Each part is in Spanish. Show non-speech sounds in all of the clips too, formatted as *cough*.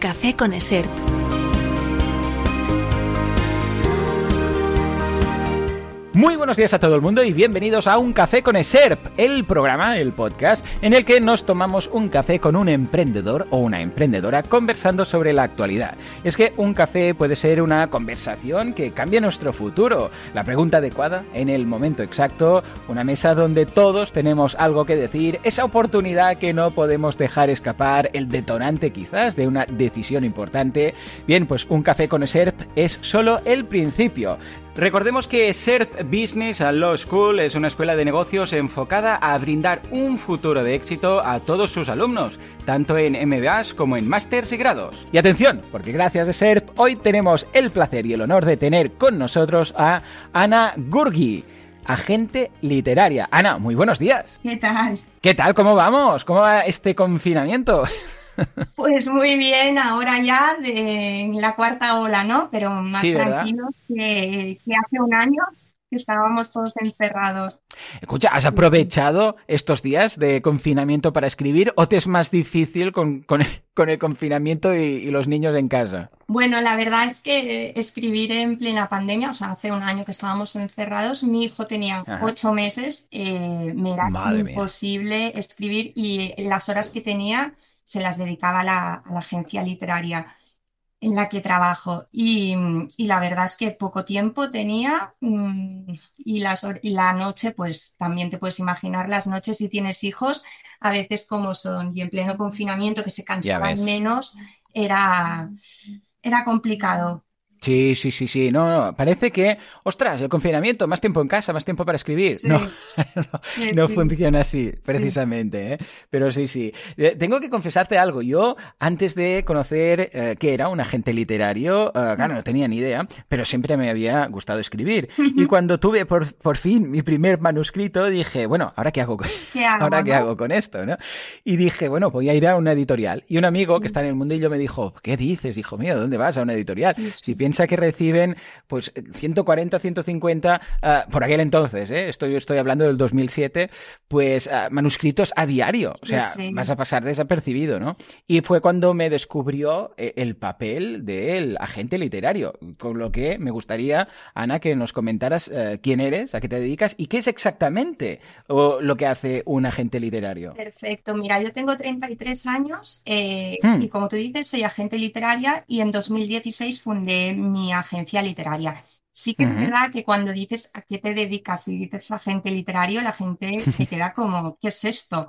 Café con Eser. Muy buenos días a todo el mundo y bienvenidos a Un Café con ESERP, el programa, el podcast, en el que nos tomamos un café con un emprendedor o una emprendedora conversando sobre la actualidad. Es que un café puede ser una conversación que cambie nuestro futuro, la pregunta adecuada en el momento exacto, una mesa donde todos tenemos algo que decir, esa oportunidad que no podemos dejar escapar, el detonante quizás de una decisión importante. Bien, pues Un Café con ESERP es solo el principio. Recordemos que SERP Business Law School es una escuela de negocios enfocada a brindar un futuro de éxito a todos sus alumnos, tanto en MBAs como en másters y grados. Y atención, porque gracias a SERP hoy tenemos el placer y el honor de tener con nosotros a Ana Gurgi, agente literaria. Ana, muy buenos días. ¿Qué tal? ¿Qué tal? ¿Cómo vamos? ¿Cómo va este confinamiento? Pues muy bien, ahora ya de la cuarta ola, ¿no? Pero más tranquilos que, que hace un año que estábamos todos encerrados. Escucha, ¿has aprovechado estos días de confinamiento para escribir o te es más difícil con, con el, con el confinamiento y, y los niños en casa? Bueno, la verdad es que escribir en plena pandemia, o sea, hace un año que estábamos encerrados, mi hijo tenía Ajá. ocho meses, eh, me era Madre mía. imposible escribir y las horas que tenía se las dedicaba a la, a la agencia literaria en la que trabajo. Y, y la verdad es que poco tiempo tenía mm, y, las, y la noche, pues también te puedes imaginar las noches si tienes hijos, a veces como son, y en pleno confinamiento que se cansaban menos, era, era complicado. Sí, sí, sí, sí. No, no. Parece que, ostras, el confinamiento, más tiempo en casa, más tiempo para escribir. Sí. No, *laughs* no, Sí, no sí. funciona así, precisamente, ¿eh? Pero sí, sí. Eh, Tengo que confesarte algo. Yo, antes de conocer eh, qué era un agente literario, eh, claro, no tenía ni idea, pero siempre me había gustado escribir. Y cuando tuve por, por fin mi primer manuscrito, dije, bueno, ¿ahora qué hago con, *laughs* ¿Qué hago, *laughs* ¿Ahora qué hago con esto? ¿no? Y dije, bueno, voy a ir a una editorial. Y un amigo que está en el mundillo me dijo, ¿qué dices, hijo mío? ¿Dónde vas a una editorial? Si piensa que reciben, pues, 140, 150, ah, por aquel entonces, ¿eh? Estoy, estoy hablando del 2007, pues, ah, manuscritos a diario. O sea, sí. vas a pasar desapercibido, ¿no? Y fue cuando me descubrió eh, el papel del agente literario. Con lo que me gustaría, Ana, que nos comentaras eh, quién eres, a qué te dedicas y qué es exactamente lo que hace un agente literario. Perfecto, mira, yo tengo 33 años eh, Hmm. y como tú dices, soy agente literaria y en 2016 fundé mi agencia literaria. Sí que es verdad que cuando dices a qué te dedicas y dices agente literario, la gente se *laughs* queda como, ¿qué es esto?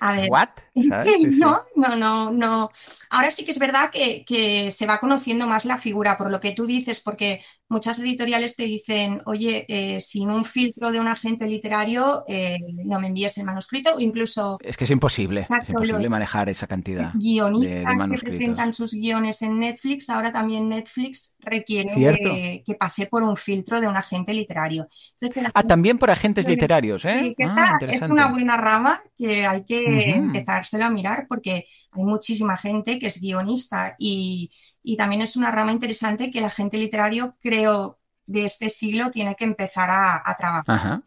A ver, ¿What? es ¿Sabes? que Sí, sí. no, no, no, no. Ahora sí que es verdad que, que se va conociendo más la figura, por lo que tú dices, porque muchas editoriales te dicen, oye, eh, sin un filtro de un agente literario, eh, no me envíes el manuscrito, o incluso Es que es imposible, es Exacto, imposible los manejar esa cantidad guionistas de que presentan sus guiones en Netflix, ahora también Netflix requiere que, que pase por un filtro de un agente literario. Entonces, Ah, también por agentes literarios, ¿eh? Sí, que Ah, esta es una buena rama que hay que Empezárselo a mirar porque hay muchísima gente que es guionista y, y también es una rama interesante que el agente literario, creo, de este siglo tiene que empezar a, a trabajar. Ajá.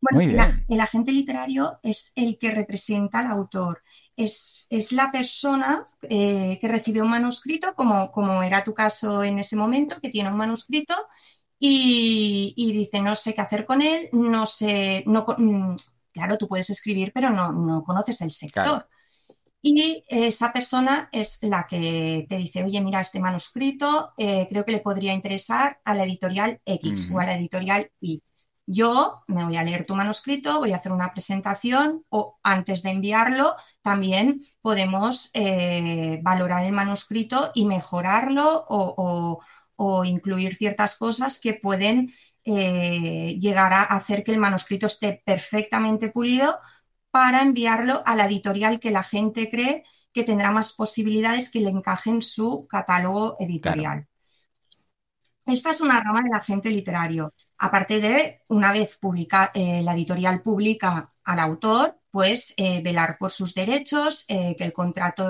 Bueno, el, agente literario es el que representa al autor. Es, es la persona eh, que recibe un manuscrito, como, como era tu caso en ese momento, que tiene un manuscrito y, y dice, no sé qué hacer con él, no sé, no, mm, claro, tú puedes escribir, pero no, no conoces el sector. Claro. Y esa persona es la que te dice, oye, mira, este manuscrito eh, creo que le podría interesar a la editorial X o a la editorial Y. Yo me voy a leer tu manuscrito, voy a hacer una presentación o antes de enviarlo también podemos eh, valorar el manuscrito y mejorarlo o, o- o incluir ciertas cosas que pueden eh, llegar a hacer que el manuscrito esté perfectamente pulido para enviarlo a la editorial que la gente cree que tendrá más posibilidades que le encajen su catálogo editorial. Esta es una rama del agente literario. Aparte de, una vez publica, eh, la editorial publica al autor, pues eh, velar por sus derechos, eh, que el contrato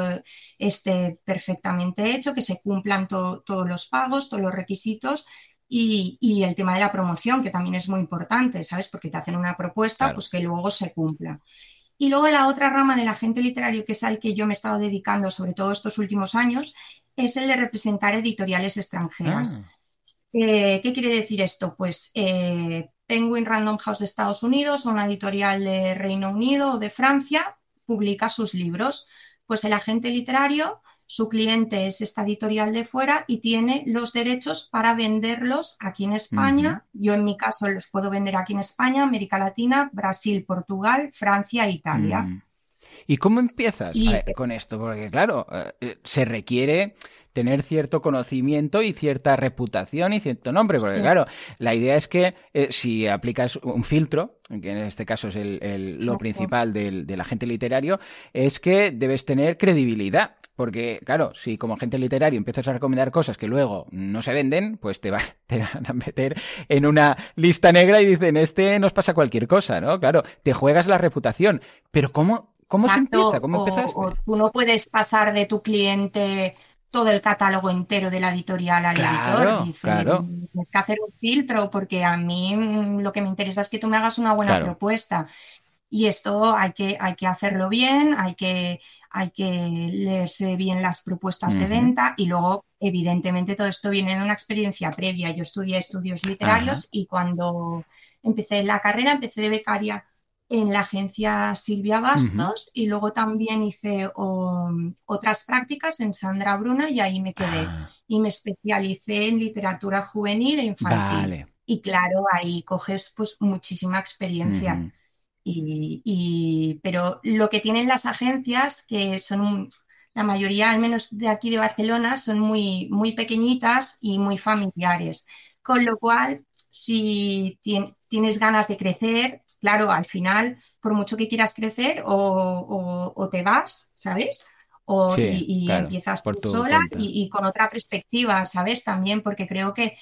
esté perfectamente hecho, que se cumplan todos los pagos, todos los requisitos y, el tema de la promoción, que también es muy importante, ¿sabes? Porque te hacen una propuesta, pues que luego se cumpla. Y luego la otra rama del agente literario, que es al que yo me he estado dedicando sobre todo estos últimos años, es el de representar editoriales extranjeras. Ah. Eh, ¿Qué quiere decir esto? Pues eh, Penguin Random House de Estados Unidos, una editorial de Reino Unido o de Francia, publica sus libros. Pues el agente literario su cliente es esta editorial de fuera y tiene los derechos para venderlos aquí en España. Yo en mi caso los puedo vender aquí en España, América Latina, Brasil, Portugal, Francia e Italia. Mm. ¿Y cómo empiezas eh, con esto? Porque claro, eh, se requiere tener cierto conocimiento y cierta reputación y cierto nombre, porque claro, la idea es que eh, si aplicas un filtro, que en este caso es el, lo principal del, agente literario, es que debes tener credibilidad, porque claro, si como agente literario empiezas a recomendar cosas que luego no se venden, pues te, *laughs* te van a meter en una lista negra y dicen, este nos pasa cualquier cosa, ¿no? Claro, te juegas la reputación, pero ¿cómo, cómo se empieza? ¿Cómo empezaste? tú no puedes pasar de tu cliente todo el catálogo entero de la editorial al editor. Dice, claro. Tienes que hacer un filtro porque a mí mm, lo que me interesa es que tú me hagas una buena propuesta. Y esto hay que, hay que hacerlo bien, hay que, hay que leerse bien las propuestas de venta y luego, evidentemente, todo esto viene de una experiencia previa. Yo estudié estudios literarios y cuando empecé la carrera, empecé de becaria en la agencia Silvia Bastos y luego también hice otras prácticas en Sandra Bruna y ahí me quedé. Ah. Y me especialicé en literatura juvenil e infantil. Y claro, ahí coges pues muchísima experiencia. y, pero lo que tienen las agencias, que son la mayoría, al menos de aquí de Barcelona, son muy, muy pequeñitas y muy familiares. Con lo cual, si tienes ganas de crecer, claro, al final, por mucho que quieras crecer, o, te vas, ¿sabes? O, y, empiezas tú sola y, con otra perspectiva, ¿sabes? También porque creo que,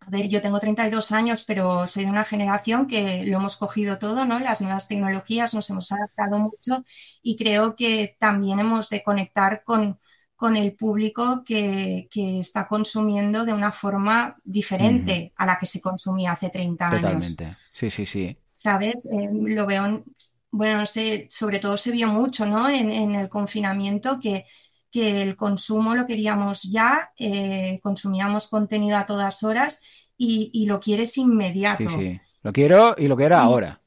a ver, yo tengo 32 años, pero soy de una generación que lo hemos cogido todo, ¿no? Las nuevas tecnologías nos hemos adaptado mucho y creo que también hemos de conectar con, con el público que, está consumiendo de una forma diferente a la que se consumía hace 30 años. Totalmente. Sí, sí, sí. ¿Sabes? Eh, lo veo, bueno, no sé, sobre todo se vio mucho, ¿no? En, el confinamiento que, que, el consumo lo queríamos ya, eh, consumíamos contenido a todas horas y, lo quieres inmediato. Sí, sí. Lo quiero y lo quiero ahora.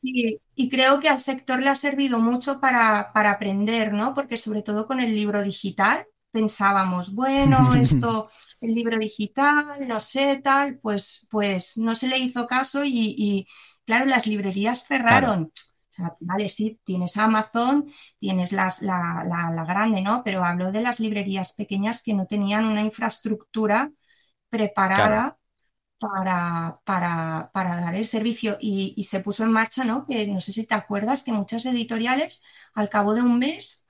Sí, y creo que al sector le ha servido mucho para, para aprender, ¿no? Porque sobre todo con el libro digital pensábamos, bueno, *laughs* esto, el libro digital, no sé, tal, pues, pues no se le hizo caso y, claro, las librerías cerraron. vale, sí, tienes Amazon, tienes las, la, la, grande, ¿no? Pero hablo de las librerías pequeñas que no tenían una infraestructura preparada para, para, para dar el servicio y, se puso en marcha, ¿no? Que no sé si te acuerdas que muchas editoriales al cabo de un mes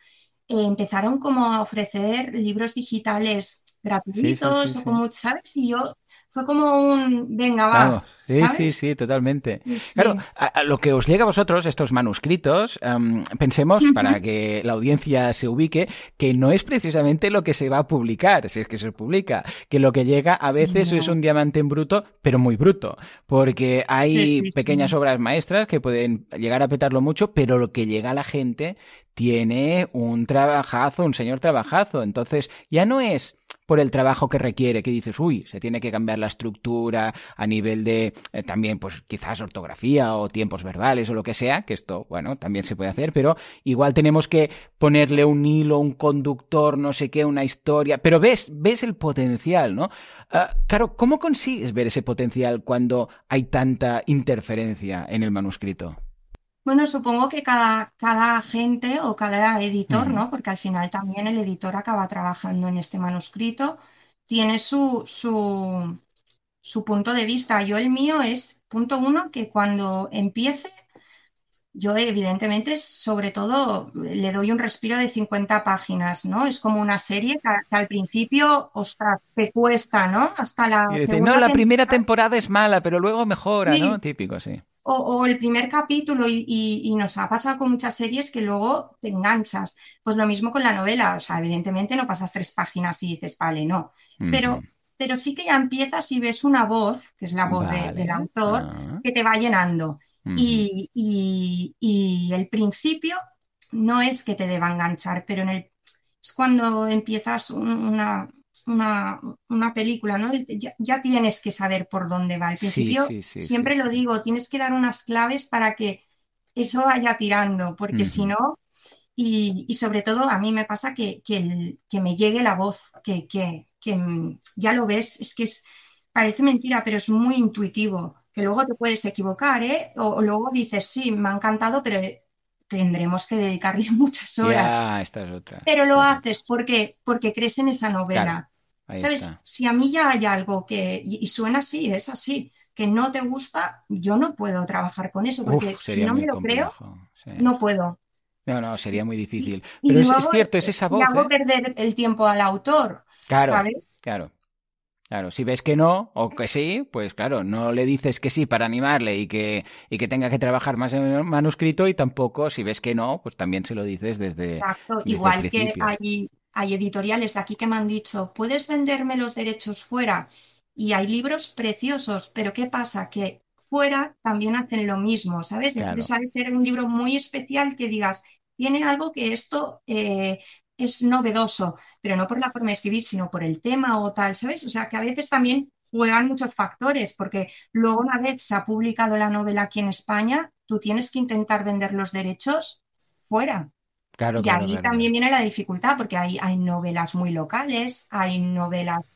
eh, empezaron como a ofrecer libros digitales gratuitos o como, ¿sabes? Y yo fue como un, venga, va. Sí, sí, sí, totalmente. Claro, a, lo que os llega a vosotros, estos manuscritos, em, pensemos, para que la audiencia se ubique, que no es precisamente lo que se va a publicar, si es que se publica, que lo que llega a veces es un diamante en bruto, pero muy bruto, porque hay pequeñas obras maestras que pueden llegar a petarlo mucho, pero lo que llega a la gente tiene un trabajazo, un señor trabajazo. Entonces, ya no es por el trabajo que requiere, que dices, uy, se tiene que cambiar la estructura a nivel de eh, también, pues quizás ortografía o tiempos verbales o lo que sea, que esto, bueno, también se puede hacer, pero igual tenemos que ponerle un hilo, un conductor, no sé qué, una historia, pero ves, ves el potencial, ¿no? Ah, claro, ¿cómo consigues ver ese potencial cuando hay tanta interferencia en el manuscrito? Bueno, supongo que cada, cada agente o cada editor, ¿no? Porque al final también el editor acaba trabajando en este manuscrito, tiene su, su, su punto de vista. Yo el mío es, punto uno, que cuando empiece yo evidentemente, sobre todo, le doy un respiro de 50 páginas, ¿no? Es como una serie que, que al principio, ostras, te cuesta, ¿no? Hasta la dice, segunda no, la primera temporada. es mala, pero luego mejora, Sí. ¿no? Típico, sí. O, o el primer capítulo y, y- y nos ha pasado con muchas series que luego te enganchas. Pues lo mismo con la novela, o sea, evidentemente no pasas tres páginas y dices, vale, no. Pero. Pero sí que ya empiezas y ves una voz, que es la voz de- del autor, Ah. que te va llenando. Y, y- y el principio no es que te deba enganchar, pero en el, es cuando empiezas un- una, una, una película, ¿no? Ya, ya tienes que saber por dónde va. Al principio, sí, sí, siempre lo digo, tienes que dar unas claves para que eso vaya tirando, porque si no, y, y sobre todo a mí me pasa que, que, el- que me llegue la voz, que, que, mm, ya lo ves, es que es, parece mentira, pero es muy intuitivo, que luego te puedes equivocar, ¿eh? O, o luego dices, sí, me ha encantado, pero tendremos que dedicarle *laughs* muchas horas. Ya, esta es otra. Pero lo haces porque, porque crees en esa novela. Claro, ¿Sabes? está. Si a mí ya hay algo que, y, y suena así, es así, que no te gusta, yo no puedo trabajar con eso, porque Uf, si no me lo creo, sí. no puedo. No, no, sería muy difícil. Y Pero es, es luego cierto, es esa voz, le hago ¿eh? perder el tiempo al autor, Claro, ¿sabes? claro. Claro, si ves que no o que sí, pues claro, no le dices que sí para animarle y que, y que tenga que trabajar más en el manuscrito y tampoco si ves que no, pues también se lo dices desde, Exacto. desde el Igual que hay, hay editoriales aquí que me han dicho, puedes venderme los derechos fuera. Y hay libros preciosos, pero ¿qué pasa? Que fuera también hacen lo mismo, ¿sabes? Claro. Entonces de ser un libro muy especial que digas, tiene algo que esto eh, es novedoso, pero no por la forma de escribir, sino por el tema o tal, ¿sabes? O sea, que a veces también juegan muchos factores, porque luego una vez se ha publicado la novela aquí en España, tú tienes que intentar vender los derechos fuera. Claro, Y claro, ahí claro, también viene la dificultad, porque hay, hay novelas muy locales, hay novelas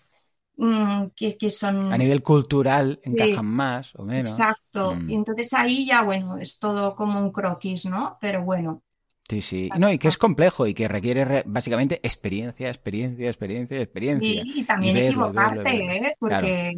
mm, que, que son... A nivel cultural Sí, encajan más o menos. exacto. Mm. Y entonces ahí ya, bueno, es todo como un croquis, ¿no? Pero bueno, Sí, sí. No, y que es complejo y que requiere re- básicamente experiencia, experiencia, experiencia, experiencia. Sí, y también Y verlo, y verlo, y equivocarte, verlo. ¿eh? Claro. Porque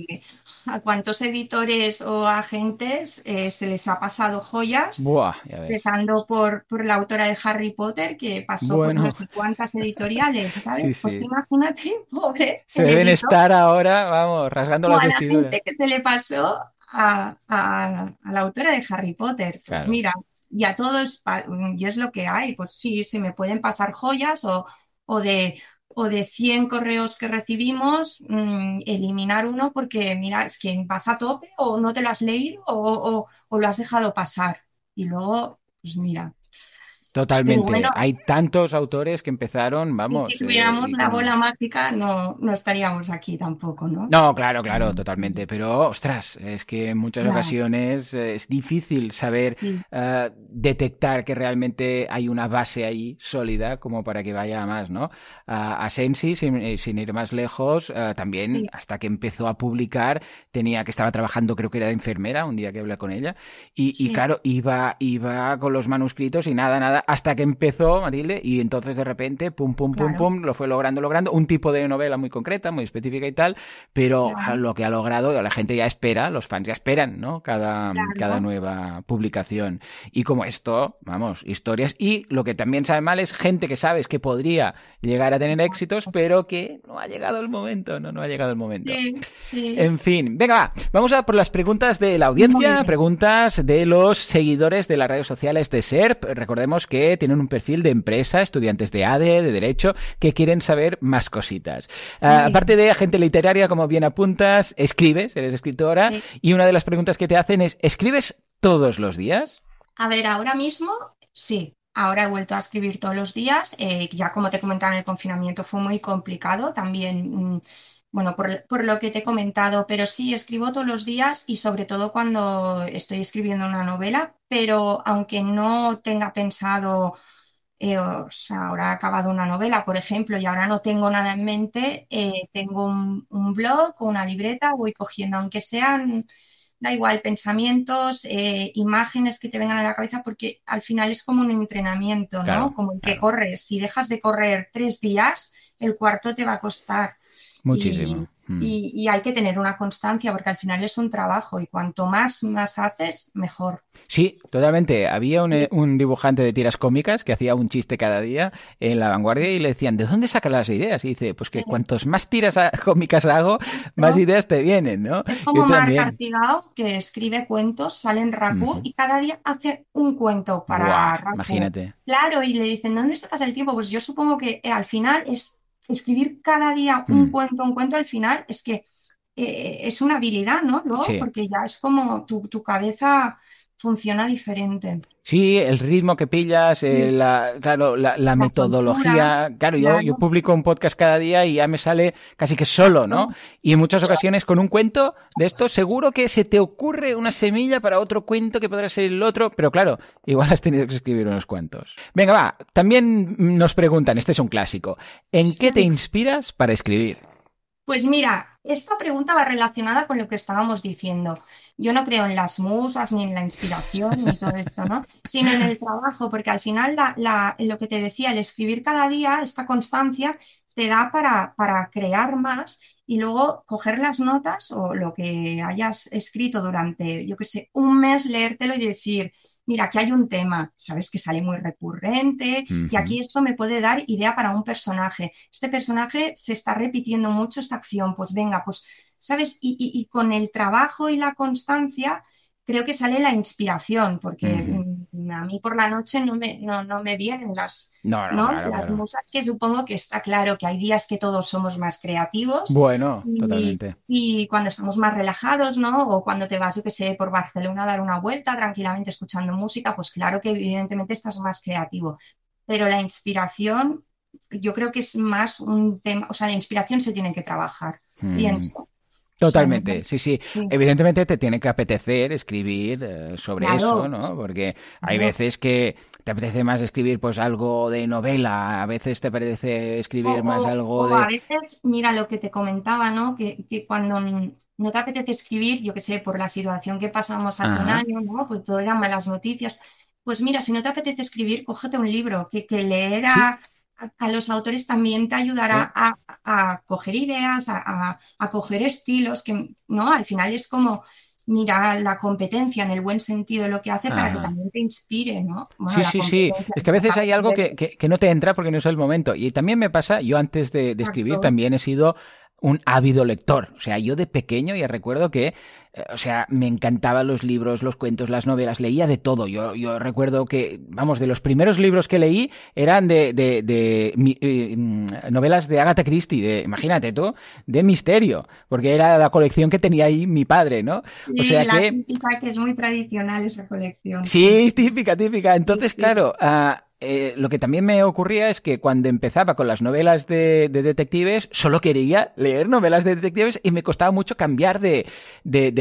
a cuántos editores o agentes eh, se les ha pasado joyas, Buah, empezando por, por la autora de Harry Potter, que pasó por Bueno, no sé cuántas editoriales, *laughs* sí, ¿sabes? Pues sí. imagínate, *laughs* pobre, Se deben editor. estar ahora, vamos, rasgando la vestiduras. gente que se le pasó a, a- a la autora de Harry Potter. Pues mira, y a todos, y es lo que hay, pues sí, se me pueden pasar joyas o, o de, o de 100 correos que recibimos, mm, eliminar uno porque, mira, es que vas a tope o no te lo has leído o, o- lo has dejado pasar. Y luego, pues mira, Totalmente. bueno, Hay tantos autores que empezaron, vamos, si eh, tuviéramos una con... bola mágica no, no estaríamos aquí tampoco, ¿no? No, claro, claro, totalmente. Pero, ostras, es que en muchas Claro, ocasiones eh, es difícil saber sí, eh, detectar que realmente hay una base ahí sólida como para que vaya a más, ¿no? A, a Sensi, sin, eh, sin ir más lejos, eh, también sí, hasta que empezó a publicar, tenía que estaba trabajando, creo que era de enfermera, un día que hablé con ella, y, y claro, iba, iba con los manuscritos y nada, nada, hasta que empezó, Matilde, y entonces de repente, pum, pum, pum, claro, pum, lo fue logrando, logrando, un tipo de novela muy concreta, muy específica y tal, pero claro, lo que ha logrado, la gente ya espera, los fans ya esperan, ¿no? Cada, cada nueva publicación. Y como esto, vamos, historias. Y lo que también sabe mal es gente que sabes que podría llegar a tener éxitos, pero que no ha llegado el momento, no, no ha llegado el momento. Sí, sí. En fin, venga, va, vamos a por las preguntas de la audiencia, preguntas de los seguidores de las redes sociales de SERP. Recordemos que tienen un perfil de empresa, estudiantes de ADE, de Derecho, que quieren saber más cositas. Ah, aparte de agente literaria, como bien apuntas, escribes, eres escritora, Sí. y una de las preguntas que te hacen es, ¿escribes todos los días? A ver, ahora mismo sí. Ahora he vuelto a escribir todos los días. eh, ya como te comentaba en el confinamiento fue muy complicado también, mm, bueno, por, lo que te he comentado, pero sí escribo todos los días y sobre todo cuando estoy escribiendo una novela, pero aunque no tenga pensado, eh, ahora he acabado una novela, por ejemplo, y ahora no tengo nada en mente, eh, tengo un blog o una libreta, voy cogiendo, aunque sean Da igual, pensamientos, eh, imágenes que te vengan a la cabeza, porque al final es como un entrenamiento, ¿no? Claro, Como el que corres. Si dejas de correr tres días, el cuarto te va a costar. Muchísimo. Hmm. Y, y hay que tener una constancia porque al final es un trabajo y cuanto más, más haces, mejor. Sí, totalmente. Había un, Sí. eh, un dibujante de tiras cómicas que hacía un chiste cada día en la vanguardia y le decían, ¿de dónde sacas las ideas? Y dice, pues que Sí. cuantos más tiras cómicas hago, más ¿no? ideas te vienen, ¿no? Es como Marc. Artigao, que escribe cuentos, sale en Raku y cada día hace un cuento para Raku. imagínate. Claro, y le dicen, ¿dónde sacas el tiempo? Pues yo supongo que eh, al final es escribir cada día un Mm. cuento, un cuento, al final es que eh, es una habilidad, ¿no? Luego, Sí. porque ya es como tu, tu cabeza funciona diferente. Sí, el ritmo que pillas, Sí. eh, la, claro, la, la metodología. Claro, yo, publico un podcast cada día y ya me sale casi que solo, ¿no? Y en muchas ocasiones con un cuento de esto seguro que se te ocurre una semilla para otro cuento que podrá ser el otro, pero claro, igual has tenido que escribir unos cuantos. Venga, va, también nos preguntan, este es un clásico, ¿en qué te inspiras para escribir? Pues mira, esta pregunta va relacionada con lo que estábamos diciendo. Yo no creo en las musas ni en la inspiración ni todo esto, ¿no? *laughs* Sino en el trabajo, porque al final la, la- lo que te decía, el escribir cada día, esta constancia, te da para, para crear más y luego coger las notas o lo que hayas escrito durante, yo qué sé, un mes, leértelo y decir, mira, aquí hay un tema, sabes que sale muy recurrente y aquí esto me puede dar idea para un personaje. Este personaje se está repitiendo mucho esta acción, pues venga, pues, ¿sabes? Y, y- y con el trabajo y la constancia creo que sale la inspiración, porque mm, a mí por la noche no me, no, no me vienen las, No, no, ¿no? claro, Las claro. musas que supongo que está claro que hay días que todos somos más creativos Bueno, y, totalmente. y cuando estamos más relajados, ¿no? O cuando te vas, yo qué sé, por Barcelona a dar una vuelta tranquilamente escuchando música, pues claro que evidentemente estás más creativo. Pero la inspiración, yo creo que es más un tema, o sea, la inspiración se tiene que trabajar, Mm. pienso. Totalmente, sí, sí. sí. Evidentemente te tiene que apetecer escribir eh, sobre Claro. eso, ¿no? Porque hay veces que te apetece más escribir pues algo de novela, a veces te apetece escribir O, más algo o a de... veces, mira lo que te comentaba, ¿no? Que, que cuando no te apetece escribir, yo qué sé, por la situación que pasamos hace un año, ¿no? Pues todo eran malas noticias. Pues mira, si no te apetece escribir, cógete un libro, que, que leer Sí. A, los autores también te ayudará a, a coger ideas, a, a- coger estilos, que, ¿no? Al final es como, mira, la competencia en el buen sentido lo que hace para que también te inspire, ¿no? Bueno, Sí, sí, sí. Es que a veces hay algo que, que- que no te entra porque no es el momento. Y también me pasa, yo antes de, de escribir también he sido un ávido lector. O sea, yo de pequeño ya recuerdo que, o sea, me encantaban los libros, los cuentos, las novelas, leía de todo. Yo, yo recuerdo que, vamos, de los primeros libros que leí eran de, de, de eh, mm, novelas de Agatha Christie, de, imagínate tú, de misterio, porque era la colección que tenía ahí mi padre, ¿no? Sí, O sea la que... típica que es muy tradicional esa colección. Sí, típica, típica. Entonces, Sí, sí. claro, ah, eh, lo que también me ocurría es que cuando empezaba con las novelas de, de detectives, solo quería leer novelas de detectives y me costaba mucho cambiar de,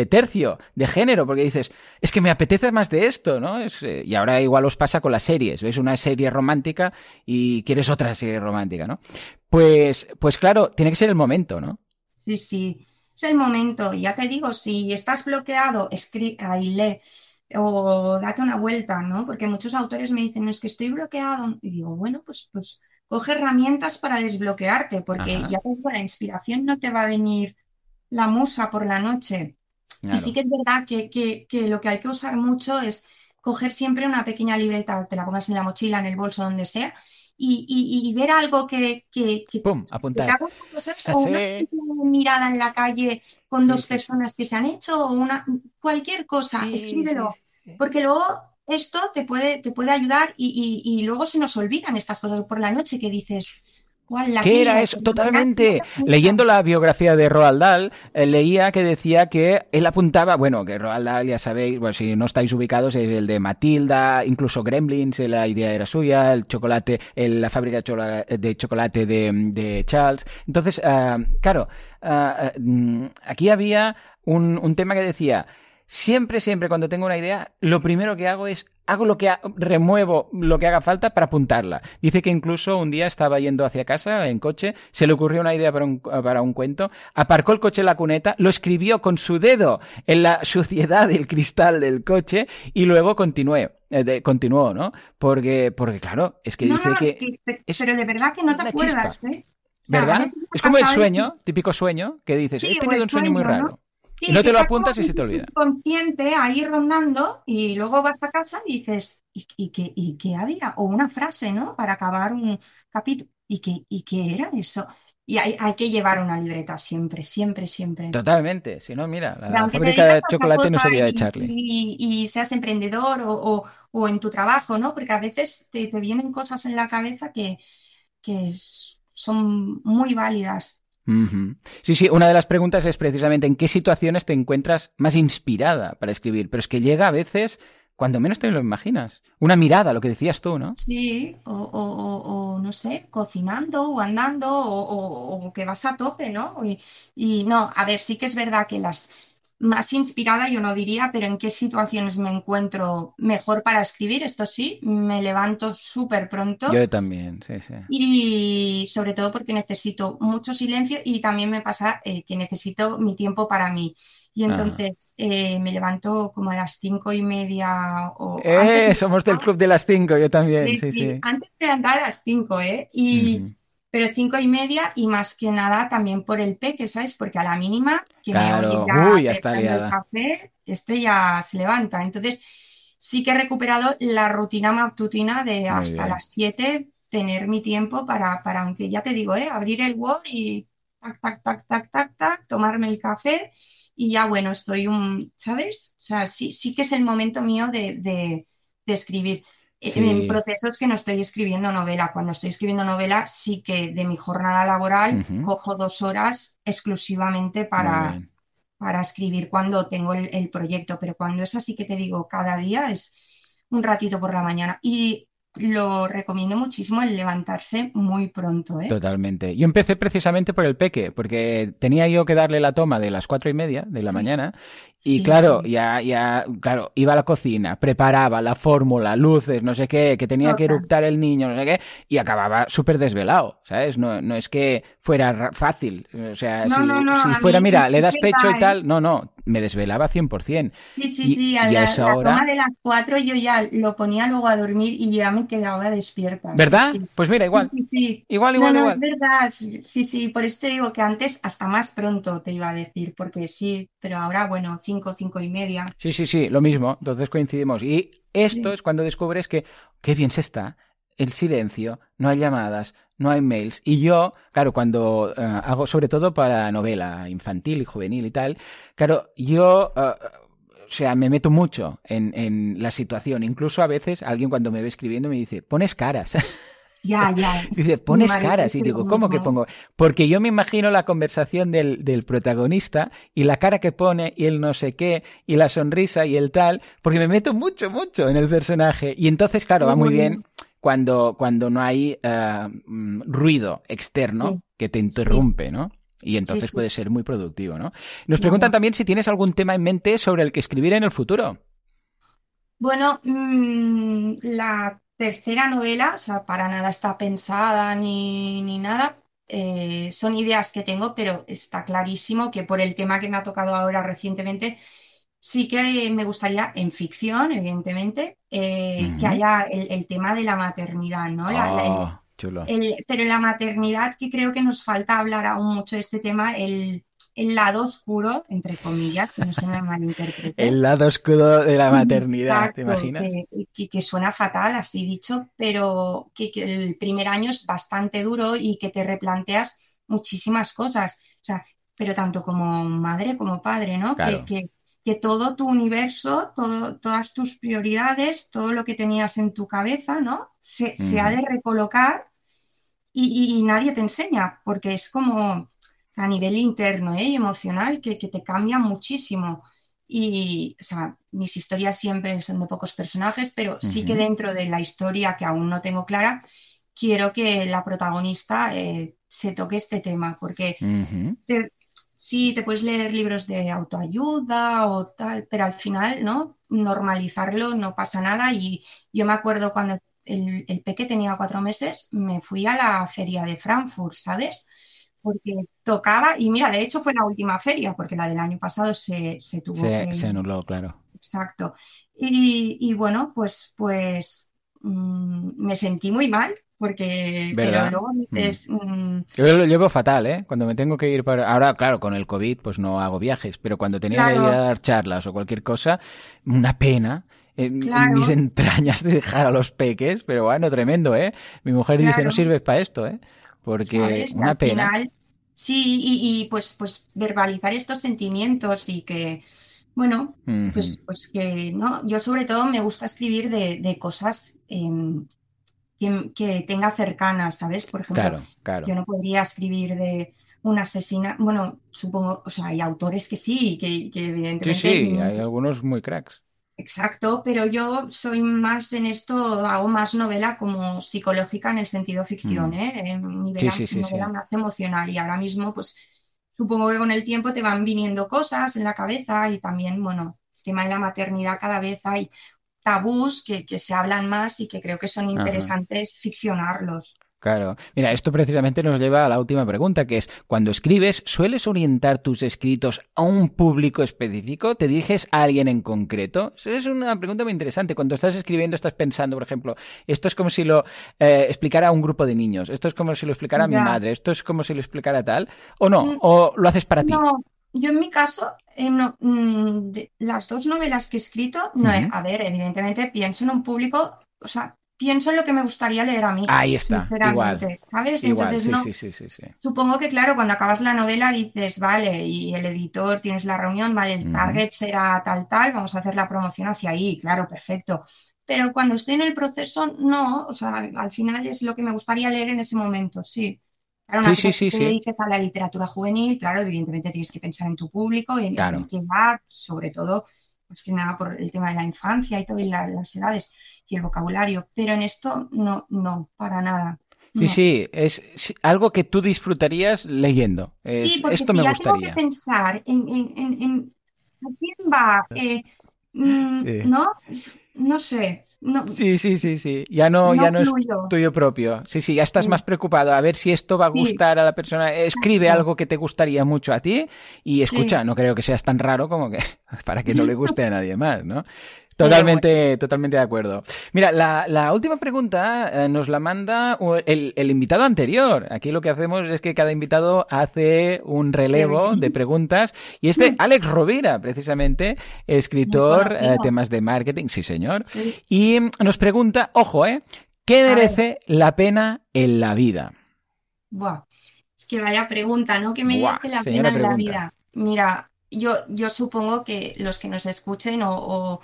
tercio, de género, porque dices, es que me apetece más de esto, ¿no? Eh, y ahora igual os pasa con las series, ves una serie romántica y quieres otra serie romántica, ¿no? Pues, pues claro, tiene que ser el momento, ¿no? Sí, sí, es el momento. Ya te digo, si estás bloqueado, escri ahí lee o date una vuelta, ¿no? Porque muchos autores me dicen, es que estoy bloqueado. Y digo, bueno, pues, pues coge herramientas para desbloquearte, porque Ajá. ya digo, la inspiración no te va a venir la musa por la noche. Y Claro. sí que es verdad que, que, que lo que hay que usar mucho es coger siempre una pequeña libreta, te la pongas en la mochila, en el bolso, donde sea, y, y- y ver algo que, que, que ¡Pum! O una Sí. mirada en la calle con dos sí, personas que se han hecho, o una cualquier cosa, escríbelo, porque luego esto te puede, te puede ayudar y, y- y luego se nos olvidan estas cosas por la noche que dices, ¿cuál la ¿Qué era eso? Totalmente. Leyendo la biografía de Roald Dahl, eh, leía que decía que él apuntaba, bueno, que Roald Dahl, ya sabéis, bueno, si no estáis ubicados, es el de Matilda, incluso Gremlins, eh, la idea era suya, el chocolate, el- la fábrica de chocolate de, de Charles. Entonces, ah, claro, mm, aquí había un, un tema que decía, siempre, siempre cuando tengo una idea, lo primero que hago es hago lo que ha- remuevo lo que haga falta para apuntarla. Dice que incluso un día estaba yendo hacia casa en coche, se le ocurrió una idea para un, para un cuento, aparcó el coche en la cuneta, lo escribió con su dedo en la *laughs* suciedad del cristal del coche y luego continué, eh, de- continuó, ¿no? Porque, porque claro, es que No, dice que es pero de verdad que no te acuerdas, chispa. ¿eh? ¿Verdad? Es como el sueño, típico sueño, que dices, he tenido un sueño, muy raro. No te lo apuntas y se te olvida. Consciente ahí rondando y luego vas a casa y dices, ¿y, qué, y qué había? O una frase, ¿no? Para acabar un capítulo. ¿Y qué, ¿Y qué era eso? Y hay, que llevar una libreta siempre, siempre, siempre. Totalmente. Si no, mira, la fábrica de chocolate no sería de Charlie. Y, seas emprendedor o, en tu trabajo, ¿no? Porque a veces te, vienen cosas en la cabeza que, que son muy válidas. Sí, sí, una de las preguntas es precisamente en qué situaciones te encuentras más inspirada para escribir, pero es que llega a veces cuando menos te lo imaginas. Una mirada, lo que decías tú, ¿no? Sí, o, no sé, cocinando o andando o, que vas a tope, ¿no? y no, a ver, sí que es verdad que las más inspirada, yo no diría, pero en qué situaciones me encuentro mejor para escribir. Esto sí, me levanto súper pronto. Yo también, sí, sí. Y sobre todo porque necesito mucho silencio y también me pasa eh, que necesito mi tiempo para mí. Y entonces eh, me levanto como a las cinco y media. O eh, somos del club de las cinco, yo también. Sí, sí, Antes de andar a las cinco, ¿eh? Y pero cinco y media y más que nada también por el peque, ¿sabes? Porque a la mínima que me oye ya, el café, este ya se levanta. Entonces, sí que he recuperado la rutina matutina de hasta las 7 tener mi tiempo para, para, aunque ya te digo, ¿eh? abrir el Word y tac, tac, tac, tac, tac, tac, tomarme el café y ya, bueno, estoy un, ¿sabes? O sea, sí, sí que es el momento mío de, de, de escribir. En procesos que no estoy escribiendo novela. Cuando estoy escribiendo novela, sí que de mi jornada laboral cojo dos horas exclusivamente para, para escribir cuando tengo el, el, proyecto. Pero cuando es así que te digo, cada día es un ratito por la mañana. Y lo recomiendo muchísimo el levantarse muy pronto. ¿eh? Totalmente. Yo empecé precisamente por el peque, porque tenía yo que darle la toma de las cuatro y media de la mañana y claro, ya, ya, claro, iba a la cocina, preparaba la fórmula, luces, no sé qué, que tenía que eructar el niño, no sé qué, y acababa súper desvelado, ¿sabes? No, no es que fuera fácil, o sea, si, fuera, mira, le das pecho y tal, ¿eh? no, no, me desvelaba 100%. Sí, sí, sí, a, la, toma de las cuatro yo ya lo ponía luego a dormir y ya me quedaba despierta. ¿Verdad? Pues mira, igual. Sí, sí, Igual, igual, igual. es verdad, sí, sí, por eso te digo que antes hasta más pronto te iba a decir, porque sí, pero ahora, bueno, cinco, cinco y media. Sí, sí, sí, lo mismo, entonces coincidimos. Y esto es cuando descubres que qué bien se está, el silencio, no hay llamadas, no hay mails. Y yo, claro, cuando eh, hago sobre todo para novela infantil y juvenil y tal, claro, yo... Eh, o sea, me meto mucho en, en la situación. Incluso a veces alguien cuando me ve escribiendo me dice, pones caras. *laughs* Ya, ya. *laughs* Dice, pones caras. Y digo, ¿cómo que pongo? Porque yo me imagino la conversación del, del, protagonista y la cara que pone y el no sé qué y la sonrisa y el tal, porque me meto mucho, mucho en el personaje. Y entonces, claro, va muy bien cuando, cuando no hay uh, ruido externo que te interrumpe, ¿no? Y entonces puede ser muy productivo, ¿no? Nos preguntan también si tienes algún tema en mente sobre el que escribir en el futuro. Bueno, mmm, la tercera novela, o sea, para nada está pensada ni, ni nada. Eh, son ideas que tengo, pero está clarísimo que por el tema que me ha tocado ahora recientemente, sí que me gustaría en ficción, evidentemente, eh, que haya el, tema de la maternidad, ¿no? Ah, pero la maternidad que creo que nos falta hablar aún mucho de este tema, el el lado oscuro, entre comillas, que no se me malinterprete. el lado oscuro de la *laughs* maternidad, ¿te imaginas? Que, suena fatal, así dicho, pero que, el primer año es bastante duro y que te replanteas muchísimas cosas. O sea, pero tanto como madre como padre, ¿no? Que, que, todo tu universo, todo, todas tus prioridades, todo lo que tenías en tu cabeza, ¿no? Se, ha de recolocar y, y, nadie te enseña, porque es como a nivel interno ¿eh? y emocional que, te cambia muchísimo. Y, o sea, mis historias siempre son de pocos personajes, pero sí que dentro de la historia que aún no tengo clara, quiero que la protagonista eh, se toque este tema, porque sí, te puedes leer libros de autoayuda o tal, pero al final, ¿no? Normalizarlo no pasa nada. Y yo me acuerdo cuando el, el peque tenía cuatro meses, me fui a la feria de Frankfurt, ¿sabes? porque tocaba, y mira, de hecho fue la última feria, porque la del año pasado se, se tuvo se, se anuló, claro. Exacto. Y, y, bueno, pues, pues mm, me sentí muy mal porque pero ¿Verdad? luego Mm. dices, mm, Yo lo llevo fatal, ¿eh? Cuando me tengo que ir para... Ahora, claro, con el COVID pues no hago viajes, pero cuando tenía que ir Claro. a dar charlas o cualquier cosa, una pena en, Claro. mis entrañas de dejar a los peques, pero bueno, tremendo, ¿eh? Mi mujer dice, Claro. no sirves para esto, ¿eh? Porque ¿sabes? una Al pena. final, sí, y, y, pues, pues verbalizar estos sentimientos y que, bueno, pues, pues que, ¿no? Yo sobre todo me gusta escribir de, de cosas em, que, que tenga cercanas, ¿sabes? Por ejemplo, Claro, claro. yo no podría escribir de una asesina, bueno, supongo, o sea, hay autores que sí, que, que Sí, evidentemente sí, mm, hay algunos muy cracks. Exacto, pero yo soy más en esto, hago más novela como psicológica en el sentido ficción, Mm. ¿eh? En Sí, sí, sí, sí. novela más emocional y ahora mismo pues supongo que con el tiempo te van viniendo cosas en la cabeza y también, bueno, el tema de la maternidad cada vez hay tabús que, que se hablan más y que creo que son Ajá. interesantes ficcionarlos. Claro. Mira, esto precisamente nos lleva a la última pregunta, que es, cuando escribes, ¿sueles orientar tus escritos a un público específico? ¿Te diriges a alguien en concreto? Es una pregunta muy interesante. Cuando estás escribiendo, estás pensando, por ejemplo, esto es como si lo eh, explicara a un grupo de niños, esto es como si lo explicara a mi madre, esto es como si lo explicara tal, o no, Mm, o lo haces para ti. No, yo en mi caso, eh, no, mm, de- las dos novelas que he escrito, no, Ujú. a ver, evidentemente pienso en un público, o sea, pienso en lo que me gustaría leer a mí, Ahí está, igual, sinceramente, ¿sabes? igual, Entonces, sí, no, sí, sí, supongo que claro, cuando acabas la novela dices, vale, y el editor, tienes la reunión, vale, el target será tal, tal, vamos a hacer la promoción hacia ahí, claro, perfecto. Pero cuando estoy en el proceso, no, o sea, al final es lo que me gustaría leer en ese momento, sí. Claro, una Sí, cosa sí, que dediques a la literatura juvenil, claro, evidentemente tienes que pensar en tu público, en, Claro. en qué edad, sobre todo, pues que nada por el tema de la infancia y todo, y la- las edades y el vocabulario. Pero en esto no, no, para nada. Sí, No. sí, es algo que tú disfrutarías leyendo. Es- Sí, porque esto si me ya tengo que gustaría. pensar en, en, en, en a quién va, eh, mm, Sí. ¿no? No sé, no, Sí, sí, sí, sí. Ya no, no ya no es tuyo propio. Sí, sí, ya estás Sí. más preocupado a ver si esto va a Sí. gustar a la persona. Escribe algo que te gustaría mucho a ti y escucha, no creo que seas tan raro como que *laughs* para que no le *laughs* guste a nadie más, ¿no? Totalmente, totalmente de acuerdo. Mira, la, la última pregunta eh, nos la manda el, el invitado anterior. Aquí lo que hacemos es que cada invitado hace un relevo de preguntas. Y este, Alex Rovira, precisamente, escritor, eh, temas de marketing, sí señor. Sí. Y mm, nos pregunta, ojo, ¿eh? ¿Qué merece la pena en la vida? Buah, es que vaya pregunta, ¿no? ¿Qué Buah, merece la pena en la vida? Mira, yo, yo supongo que los que nos escuchen o, o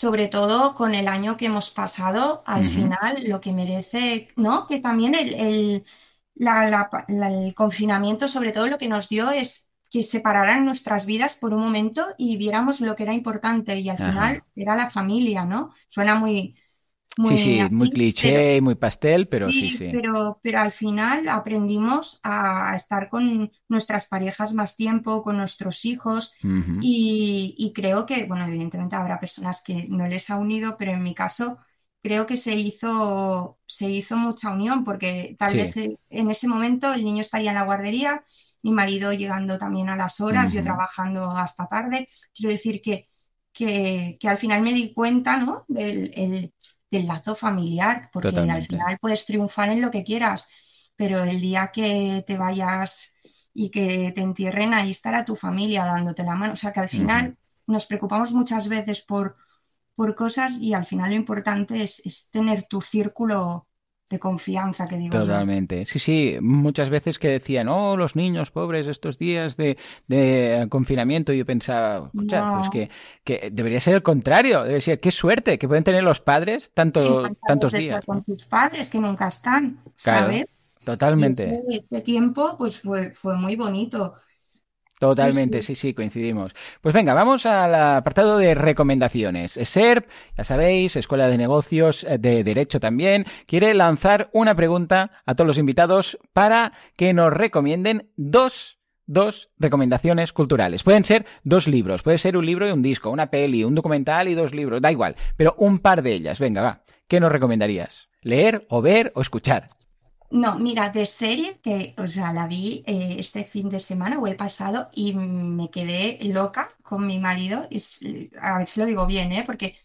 sobre todo con el año que hemos pasado, al final lo que merece, ¿no? Que también el, el, la- la- la- el confinamiento sobre todo lo que nos dio es que separaran nuestras vidas por un momento y viéramos lo que era importante y al final era la familia, ¿no? Suena muy, muy sí, muy así, pero... cliché, muy pastel, pero sí, Sí, sí. pero, pero al final aprendimos a estar con nuestras parejas más tiempo, con nuestros hijos y, y creo que, bueno, evidentemente habrá personas que no les ha unido, pero en mi caso creo que se hizo, se hizo mucha unión porque tal Sí. vez eh, en ese momento el niño estaría en la guardería, mi marido llegando también a las horas, yo trabajando hasta tarde. Quiero decir que, que, que al final me di cuenta, ¿no? del, el- del lazo familiar, porque al final puedes triunfar en lo que quieras, pero el día que te vayas y que te entierren, ahí estará tu familia dándote la mano. O sea que al final nos preocupamos muchas veces por, por cosas y al final lo importante es, es tener tu círculo de confianza, que digo yo. Totalmente. Sí, sí, muchas veces que decían, oh, los niños pobres estos días de, de confinamiento, yo pensaba, escucha, pues que, que debería ser el contrario, debería ser, qué suerte que pueden tener los padres tanto, tantos días, con tus padres que nunca están, Claro, ¿sabes? Totalmente. este, este tiempo pues fue, fue muy bonito. Totalmente, sí. sí, sí, coincidimos. Pues venga, vamos al apartado de recomendaciones. SERP, ya sabéis, Escuela de Negocios eh, de Derecho también, quiere lanzar una pregunta a todos los invitados para que nos recomienden dos, dos recomendaciones culturales. Pueden ser dos libros, puede ser un libro y un disco, una peli, un documental y dos libros, da igual, pero un par de ellas. Venga, va. ¿Qué nos recomendarías? ¿Leer o ver o escuchar? No, mira, de serie que, o sea, la vi eh, este fin de semana o el pasado y me quedé loca con mi marido. Es, a ver si lo digo bien, ¿eh? Porque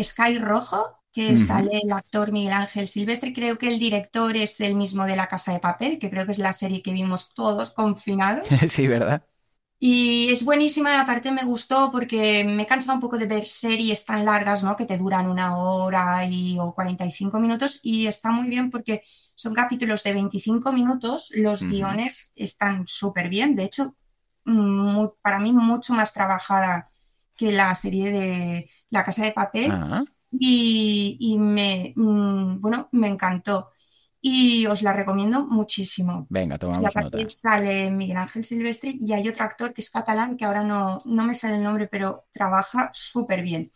Sky Rojo que sale el actor Miguel Ángel Silvestre. Creo que el director es el mismo de La Casa de Papel, que creo que es la serie que vimos todos confinados. *laughs* sí, ¿verdad? Y es buenísima y aparte me gustó porque me he cansado un poco de ver series tan largas, ¿no? Que te duran una hora y, o 45 minutos y está muy bien porque son capítulos de 25 minutos, los guiones están súper bien, de hecho, para mí mucho más trabajada que la serie de La Casa de Papel ah. y, me, mm, bueno, me encantó y os la recomiendo muchísimo. Venga, tomamos y aparte sale Miguel Ángel Silvestre y hay otro actor que es catalán, que ahora no, no me sale el nombre, pero trabaja súper bien.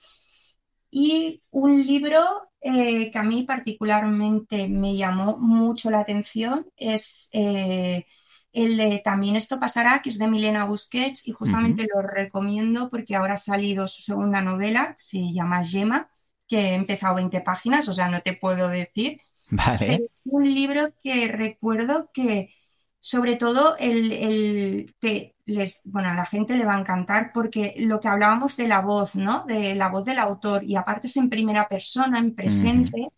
Y un libro eh, que a mí particularmente me llamó mucho la atención es eh, el de También esto pasará, que es de Milena Busquets y justamente lo recomiendo porque ahora ha salido su segunda novela, se llama Yema, que he empezado 20 páginas, o sea, no te puedo decir Vale. Es un libro que recuerdo que, sobre todo, el, que les, bueno, a la gente le va a encantar porque lo que hablábamos de la voz, ¿no? De la voz del autor, y aparte es en primera persona, en presente,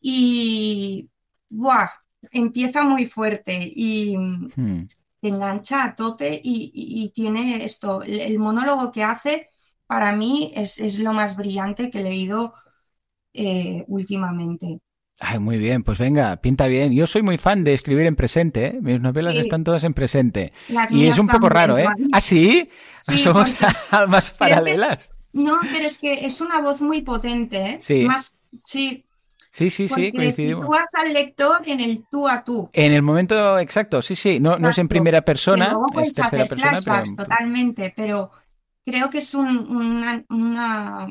y ¡buah! empieza muy fuerte y hmm. te engancha a tope y, tiene esto, el, monólogo que hace para mí es, lo más brillante que he leído eh, últimamente. Ay, muy bien, pues venga, pinta bien. Yo soy muy fan de escribir en presente, ¿eh? Mis novelas están todas en presente. y es un poco raro, ¿eh? ¿Ah, sí? *laughs* Somos *laughs* almas paralelas. no, pero es que es una voz muy potente, ¿eh? Sí. Más, sí. Sí, sí, sí, coincidimos. Tú al lector en el tú a tú. En el momento exacto, sí, sí. No, no es en primera persona. es tercera persona, totalmente, pero creo que es una,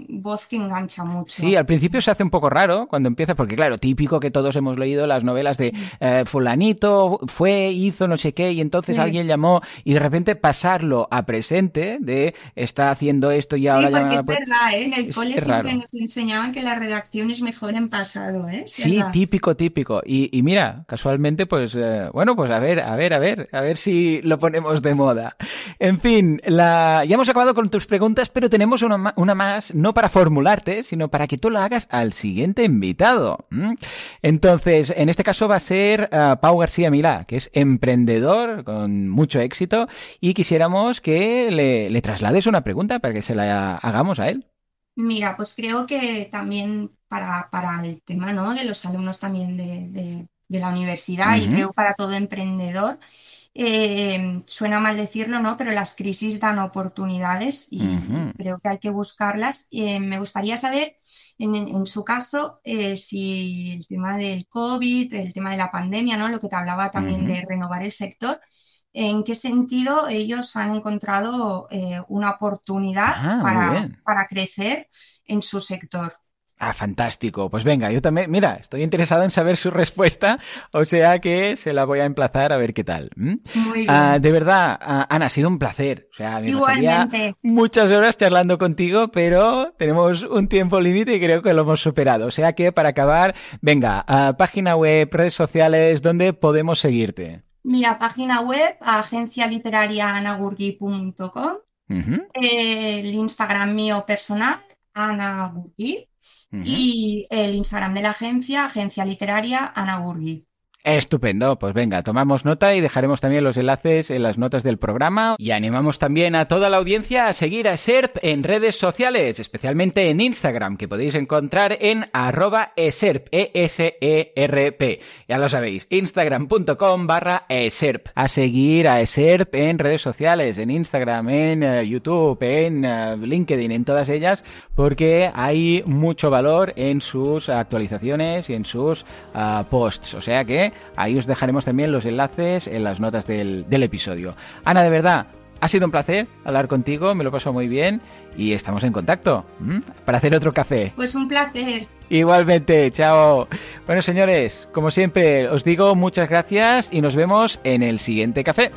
voz que engancha mucho. Sí, al principio se hace un poco raro cuando empieza, porque claro, típico que todos hemos leído las novelas de eh, fulanito fue, hizo no sé qué, y entonces alguien llamó, y de repente pasarlo a presente, de está haciendo esto y ahora sí, porque es verdad, ¿eh? En el cole siempre nos enseñaban que la redacción es mejor en pasado, ¿eh? Sí, típico, típico. Y, mira, casualmente, pues, eh, bueno, pues a ver, a ver, a ver, a ver si lo ponemos de moda. En fin, la... ya hemos acabado con tus preguntas, pero tenemos una, una, más, no para formularte, sino para que tú la hagas al siguiente invitado. Entonces, en este caso va a ser uh, Pau García Milá, que es emprendedor con mucho éxito, y quisiéramos que le, le traslades una pregunta para que se la hagamos a él. Mira, pues creo que también para, para el tema ¿no? de los alumnos también de, de, de la universidad y creo para todo emprendedor, eh, suena mal decirlo, ¿no? Pero las crisis dan oportunidades y creo que hay que buscarlas. Eh, me gustaría saber, en, su caso, eh, si el tema del COVID, el tema de la pandemia, ¿no? Lo que te hablaba también de renovar el sector, ¿en qué sentido ellos han encontrado una oportunidad ah, para, para crecer en su sector? Ah, fantástico. Pues venga, yo también, mira, estoy interesado en saber su respuesta, o sea que se la voy a emplazar a ver qué tal. Muy ah, bien. de verdad, ah, Ana, ha sido un placer. O sea, me Igualmente. muchas horas charlando contigo, pero tenemos un tiempo límite y creo que lo hemos superado. O sea que para acabar, venga, página web, redes sociales, ¿dónde podemos seguirte? Mira, página web, agencialiteraria.anagurgui.com, el Instagram mío personal, Ana y el Instagram de la agencia, Agencia Literaria Ana Burgui. Estupendo, pues venga, tomamos nota y dejaremos también los enlaces en las notas del programa y animamos también a toda la audiencia a seguir a SERP en redes sociales, especialmente en Instagram, que podéis encontrar en arroba eserp, E-S-E-R-P. Ya lo sabéis, instagram.com barra eserp. A seguir a eserp en redes sociales, en Instagram, en eh, YouTube, en eh, LinkedIn, en todas ellas, porque hay mucho valor en sus actualizaciones y en sus ah, posts. O sea que Ahí os dejaremos también los enlaces en las notas del, episodio. Ana, de verdad, ha sido un placer hablar contigo, me lo paso muy bien y estamos en contacto para hacer otro café. Pues un placer. Igualmente, chao. Bueno, señores, como siempre, os digo muchas gracias y nos vemos en el siguiente café.